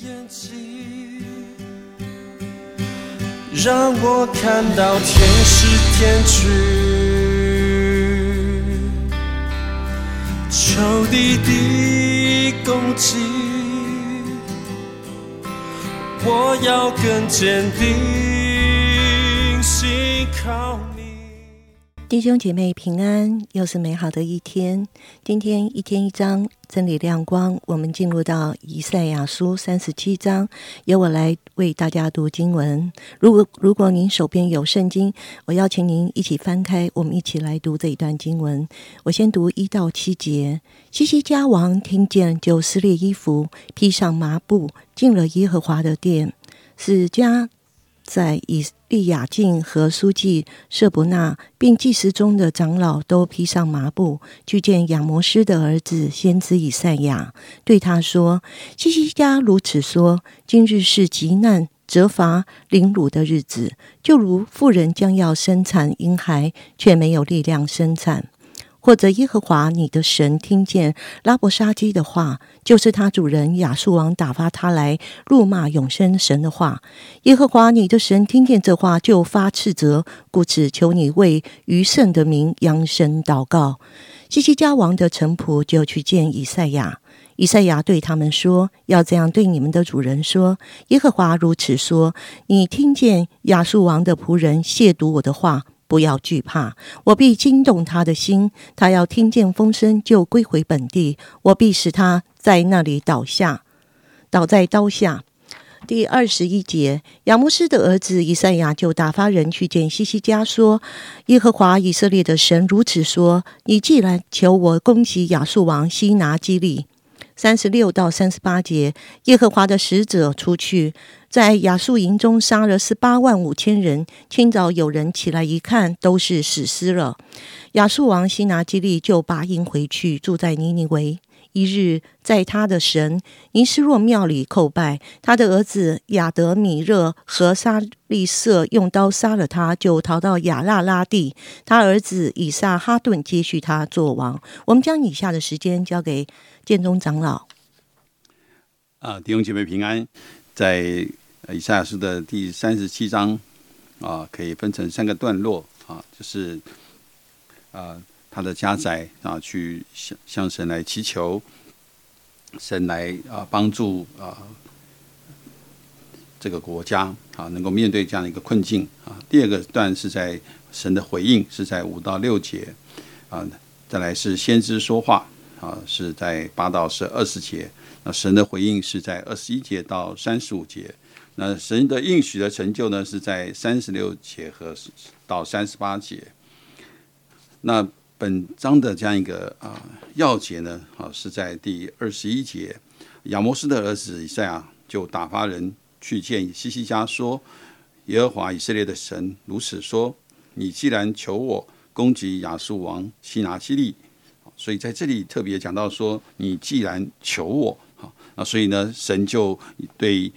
眼睛，让我看到天使天躯，仇敌的攻击，我要更坚定，心靠。弟兄姐妹平安，又是美好的一天。今天一天一章真理亮光，我们进入到以赛亚书三十七章，由我来为大家读经文。如果如果您手边有圣经，我邀请您一起翻开，我们一起来读这一段经文。我先读一到七节。西西家王听见，就撕裂衣服，披上麻布，进了耶和华的殿，使家。在以利亚敬和书记舍伯纳，并祭司中的长老都披上麻布，去见亚摩斯的儿子先知以赛亚，对他说：“西西家如此说：今日是极难、责罚、凌辱的日子，就如妇人将要生产婴孩，却没有力量生产。”或者耶和华你的神听见拉伯沙基的话，就是他主人亚述王打发他来辱骂永生神的话。耶和华你的神听见这话，就发斥责，故此求你为余圣的名扬声祷告。西西家王的臣仆就去见以赛亚，以赛亚对他们说：“要这样对你们的主人说：耶和华如此说：你听见亚述王的仆人亵渎我的话。”不要惧怕，我必惊动他的心。他要听见风声，就归回本地。我必使他在那里倒下，倒在刀下。第二十一节，亚摩斯的儿子以赛亚就打发人去见西西家，说：“耶和华以色列的神如此说：你既然求我攻击亚述王西拿基利。”三十六到三十八节，耶和华的使者出去，在亚述营中杀了十八万五千人。清早有人起来一看，都是死尸了。亚述王西拿基利就拔营回去，住在尼尼维。一日，在他的神尼斯若庙里叩拜，他的儿子亚德米勒和沙利瑟用刀杀了他，就逃到亚拉拉地。他儿子以撒哈顿接续他做王。我们将以下的时间交给建中长老。啊，弟兄姐妹平安。在以赛亚书的第三十七章啊，可以分成三个段落啊，就是啊。他的家宅啊，去向向神来祈求，神来啊帮助啊这个国家啊能够面对这样一个困境啊。第二个段是在神的回应，是在五到六节啊。再来是先知说话啊，是在八到十二十节。那神的回应是在二十一节到三十五节。那神的应许的成就呢，是在三十六节和到三十八节。那本章的这样一个啊要节呢，啊是在第二十一节，亚摩斯的儿子以赛亚就打发人去见西西家，说：耶和华以色列的神如此说：你既然求我攻击亚述王西拿基利，所以在这里特别讲到说，你既然求我，好，那所以呢，神就对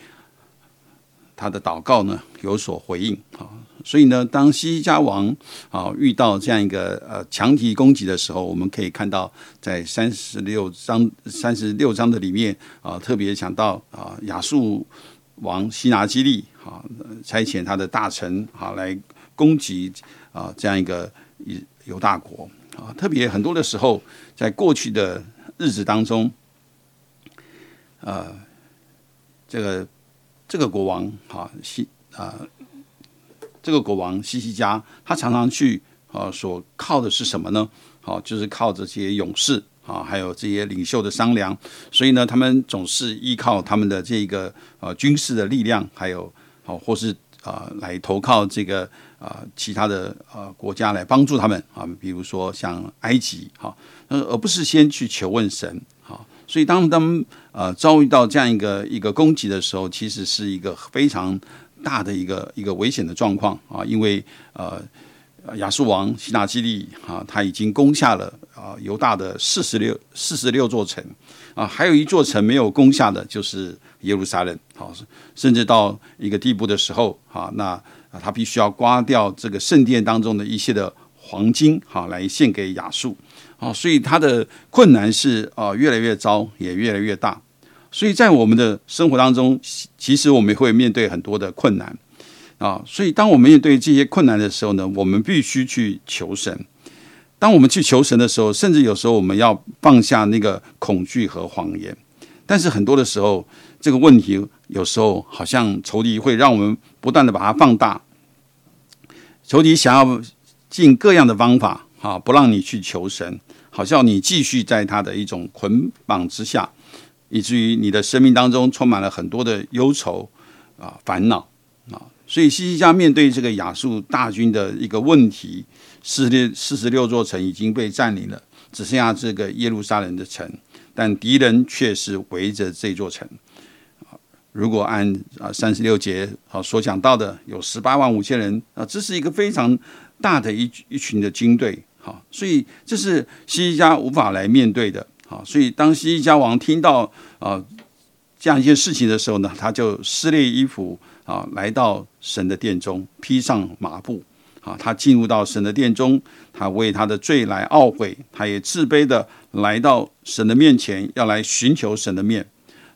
他的祷告呢有所回应，好。所以呢，当西西家王啊遇到这样一个呃强敌攻击的时候，我们可以看到在三十六章三十六章的里面啊，特别讲到啊亚述王西拿基利啊差遣他的大臣啊来攻击啊这样一个犹大国啊，特别很多的时候，在过去的日子当中，呃，这个这个国王啊西啊。这个国王西西加，他常常去啊，所靠的是什么呢？好，就是靠这些勇士啊，还有这些领袖的商量。所以呢，他们总是依靠他们的这个呃军事的力量，还有好或是啊来投靠这个啊其他的呃国家来帮助他们啊，比如说像埃及哈，而不是先去求问神好。所以当他们呃遭遇到这样一个一个攻击的时候，其实是一个非常。大的一个一个危险的状况啊，因为呃亚述王希纳基利啊，他已经攻下了啊犹大的四十六四十六座城啊，还有一座城没有攻下的，就是耶路撒冷。好，甚至到一个地步的时候啊，那他必须要刮掉这个圣殿当中的一些的黄金，好来献给亚述。啊，所以他的困难是啊越来越糟，也越来越大。所以在我们的生活当中，其实我们会面对很多的困难啊。所以当我们面对这些困难的时候呢，我们必须去求神。当我们去求神的时候，甚至有时候我们要放下那个恐惧和谎言。但是很多的时候，这个问题有时候好像仇敌会让我们不断的把它放大。仇敌想要尽各样的方法啊，不让你去求神，好像你继续在他的一种捆绑之下。以至于你的生命当中充满了很多的忧愁啊、烦恼啊，所以西西家面对这个亚述大军的一个问题，四六四十六座城已经被占领了，只剩下这个耶路撒冷的城，但敌人却是围着这座城。如果按啊三十六节啊所讲到的，有十八万五千人啊，这是一个非常大的一一群的军队，好，所以这是西西家无法来面对的。啊，所以当西西家王听到啊这样一件事情的时候呢，他就撕裂衣服啊，来到神的殿中，披上麻布啊，他进入到神的殿中，他为他的罪来懊悔，他也自卑的来到神的面前，要来寻求神的面。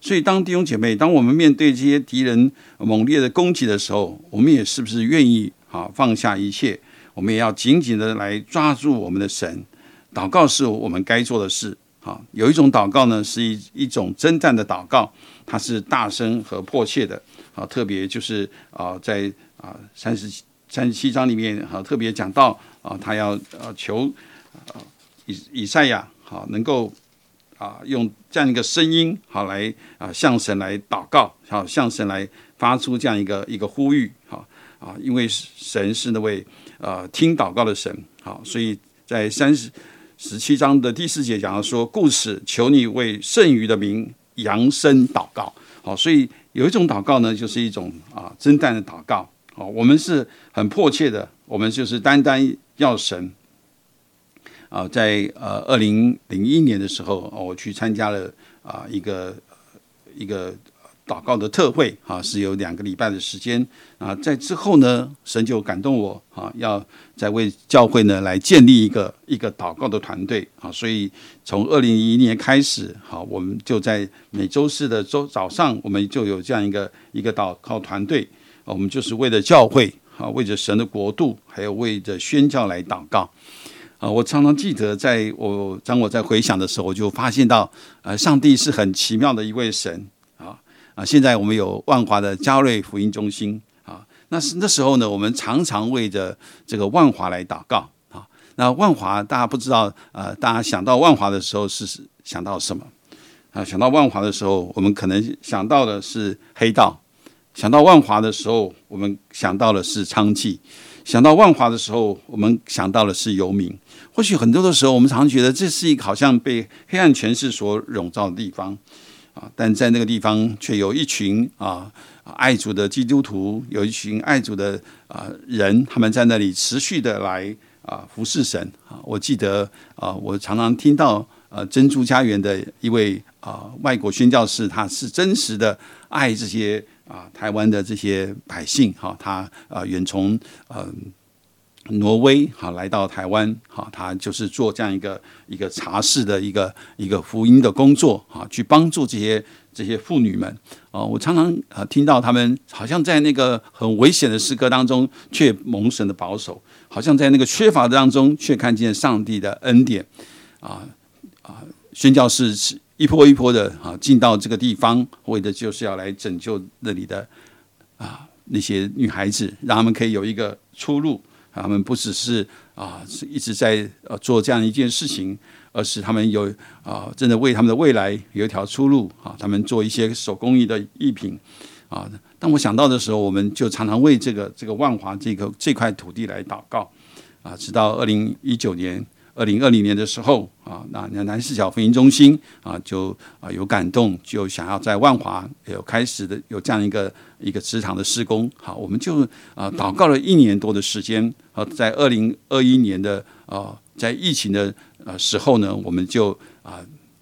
所以，当弟兄姐妹，当我们面对这些敌人猛烈的攻击的时候，我们也是不是愿意啊放下一切？我们也要紧紧的来抓住我们的神，祷告是我们该做的事。啊，有一种祷告呢，是一一种征战的祷告，它是大声和迫切的。啊，特别就是啊，在啊三十三十七章里面，啊特别讲到啊，他要啊求啊以以赛亚好能够啊用这样一个声音好来啊向神来祷告，好向神来发出这样一个一个呼吁，好啊，因为神是那位呃听祷告的神，好，所以在三十。十七章的第四节讲到说，故事求你为剩余的名扬声祷告。好，所以有一种祷告呢，就是一种啊真战的祷告。好，我们是很迫切的，我们就是单单要神。啊，在呃二零零一年的时候，我去参加了啊一个一个。祷告的特会啊，是有两个礼拜的时间啊，在之后呢，神就感动我啊，要在为教会呢来建立一个一个祷告的团队啊，所以从二零一一年开始，好，我们就在每周四的周早上，我们就有这样一个一个祷告团队，我们就是为了教会啊，为着神的国度，还有为着宣教来祷告啊。我常常记得，在我当我在回想的时候，我就发现到，呃，上帝是很奇妙的一位神。啊，现在我们有万华的嘉瑞福音中心啊，那是那时候呢，我们常常为着这个万华来祷告啊。那万华大家不知道，呃，大家想到万华的时候是想到什么啊？想到万华的时候，我们可能想到的是黑道；想到万华的时候，我们想到的是娼妓；想到万华的时候，我们想到的是游民。或许很多的时候，我们常觉得这是一个好像被黑暗权势所笼罩的地方。啊，但在那个地方却有一群啊爱主的基督徒，有一群爱主的啊人，他们在那里持续的来啊服侍神啊。我记得啊，我常常听到呃珍珠家园的一位啊外国宣教士，他是真实的爱这些啊台湾的这些百姓哈，他啊远从嗯。挪威哈来到台湾哈，他就是做这样一个一个茶室的一个一个福音的工作啊，去帮助这些这些妇女们啊。我常常啊听到他们好像在那个很危险的时刻当中，却蒙神的保守；好像在那个缺乏当中，却看见上帝的恩典啊啊！宣教士是一波一波的啊进到这个地方，为的就是要来拯救那里的啊那些女孩子，让他们可以有一个出路。他们不只是啊，是一直在呃做这样一件事情，而是他们有啊，真的为他们的未来有一条出路啊。他们做一些手工艺的艺品啊。当我想到的时候，我们就常常为这个这个万华这个这块土地来祷告啊。直到二零一九年。二零二零年的时候啊，那那南四角福音中心啊，就啊有感动，就想要在万华有开始的有这样一个一个祠堂的施工。好，我们就啊祷告了一年多的时间。啊，在二零二一年的啊，在疫情的呃时候呢，我们就啊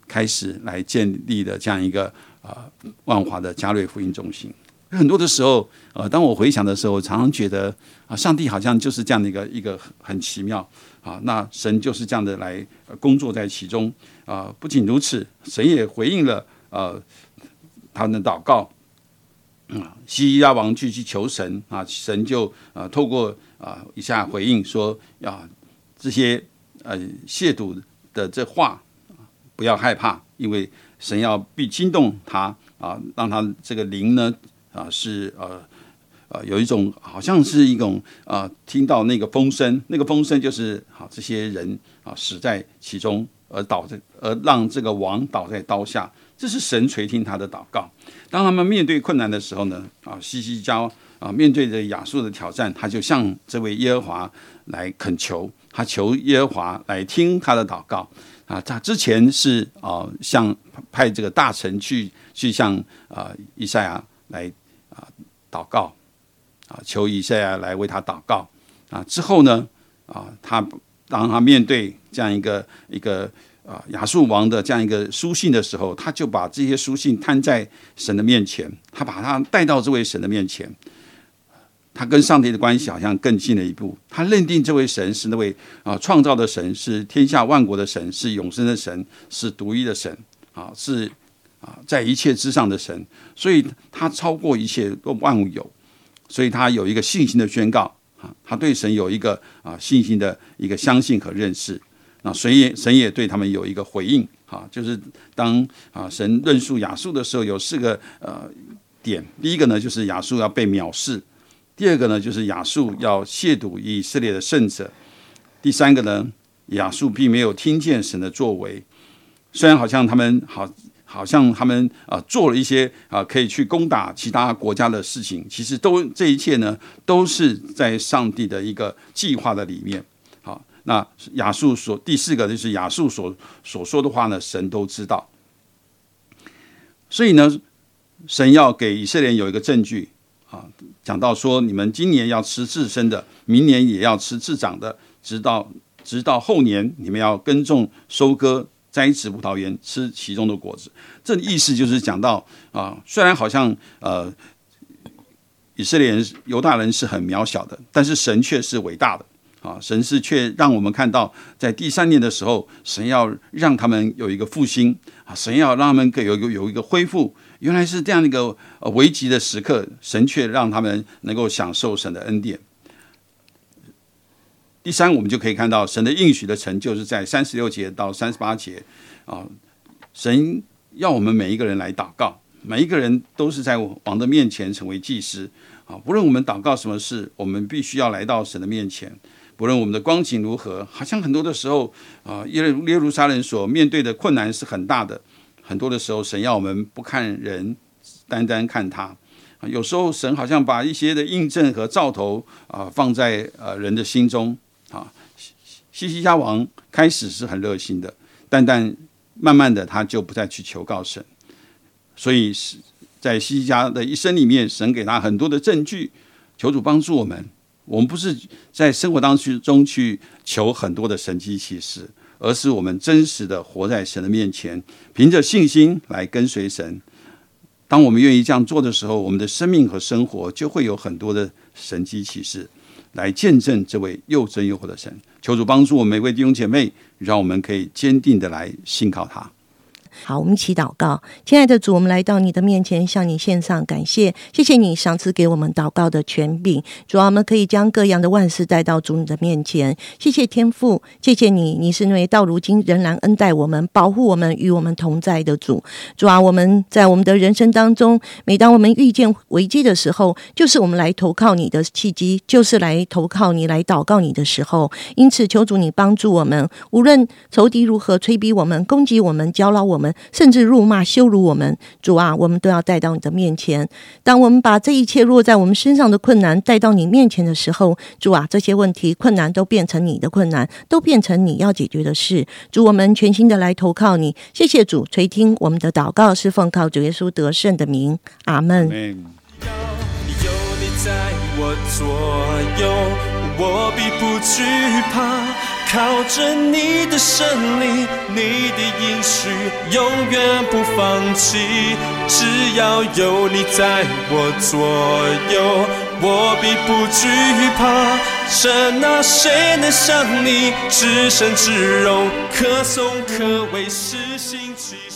开始来建立的这样一个啊万华的嘉瑞福音中心。很多的时候，呃，当我回想的时候，常常觉得啊，上帝好像就是这样的一个一个很奇妙。啊，那神就是这样的来工作在其中啊。不仅如此，神也回应了呃他们的祷告，啊，西西家王去去求神啊，神就啊透过啊以下回应说，啊这些呃亵渎的这话不要害怕，因为神要必惊动他啊，让他这个灵呢啊是呃。呃，有一种好像是一种啊，听到那个风声，那个风声就是好这些人啊死在其中，而倒在而让这个王倒在刀下，这是神垂听他的祷告。当他们面对困难的时候呢，啊，西西交啊面对着亚述的挑战，他就向这位耶和华来恳求，他求耶和华来听他的祷告啊。他之前是啊向派这个大臣去去向啊以赛亚来啊祷告。啊，求以赛亚来为他祷告啊！之后呢，啊，他当他面对这样一个一个啊亚述王的这样一个书信的时候，他就把这些书信摊在神的面前，他把他带到这位神的面前，他跟上帝的关系好像更近了一步。他认定这位神是那位啊创造的神，是天下万国的神，是永生的神，是独一的神啊，是啊在一切之上的神，所以他超过一切万物有。所以他有一个信心的宣告啊，他对神有一个啊信心的一个相信和认识那，神也神也对他们有一个回应啊，就是当啊神论述亚述的时候，有四个呃点，第一个呢就是亚述要被藐视，第二个呢就是亚述要亵渎以色列的圣者，第三个呢亚述并没有听见神的作为，虽然好像他们好。好像他们啊做了一些啊可以去攻打其他国家的事情，其实都这一切呢都是在上帝的一个计划的里面。好，那亚述所第四个就是亚述所所说的话呢，神都知道。所以呢，神要给以色列有一个证据啊，讲到说你们今年要吃自身的，明年也要吃自长的，直到直到后年你们要耕种收割。摘植葡萄园，吃其中的果子。这意思就是讲到啊，虽然好像呃，以色列人、犹大人是很渺小的，但是神却是伟大的啊！神是却让我们看到，在第三年的时候，神要让他们有一个复兴啊，神要让他们有有有一个恢复。原来是这样一个呃危急的时刻，神却让他们能够享受神的恩典。第三，我们就可以看到神的应许的成就是在三十六节到三十八节啊，神要我们每一个人来祷告，每一个人都是在王的面前成为祭司啊。不论我们祷告什么事，我们必须要来到神的面前。不论我们的光景如何，好像很多的时候啊，耶路耶路撒冷所面对的困难是很大的。很多的时候，神要我们不看人，单单看他。有时候，神好像把一些的印证和兆头啊放在呃人的心中。啊，西西家王开始是很热心的，但但慢慢的他就不再去求告神，所以是在西西家的一生里面，神给他很多的证据，求主帮助我们。我们不是在生活当中去求很多的神迹奇事，而是我们真实的活在神的面前，凭着信心来跟随神。当我们愿意这样做的时候，我们的生命和生活就会有很多的神迹奇事。来见证这位又真又活的神，求主帮助我们每位弟兄姐妹，让我们可以坚定的来信靠他。好，我们一起祷告，亲爱的主，我们来到你的面前，向你献上感谢，谢谢你赏赐给我们祷告的权柄。主啊，我们可以将各样的万事带到主你的面前。谢谢天父，谢谢你，你是那位到如今仍然恩待我们、保护我们、与我们同在的主。主啊，我们在我们的人生当中，每当我们遇见危机的时候，就是我们来投靠你的契机，就是来投靠你、来祷告你的时候。因此，求主你帮助我们，无论仇敌如何催逼我们、攻击我们、搅扰我们。甚至辱骂、羞辱我们，主啊，我们都要带到你的面前。当我们把这一切落在我们身上的困难带到你面前的时候，主啊，这些问题、困难都变成你的困难，都变成你要解决的事。主，我们全心的来投靠你。谢谢主垂听我们的祷告，是奉靠主耶稣得胜的名。阿门。靠着你的胜利，你的应许永远不放弃。只要有你在我左右，我必不惧怕。神啊，谁能像你至圣至荣，可颂可畏，是心机。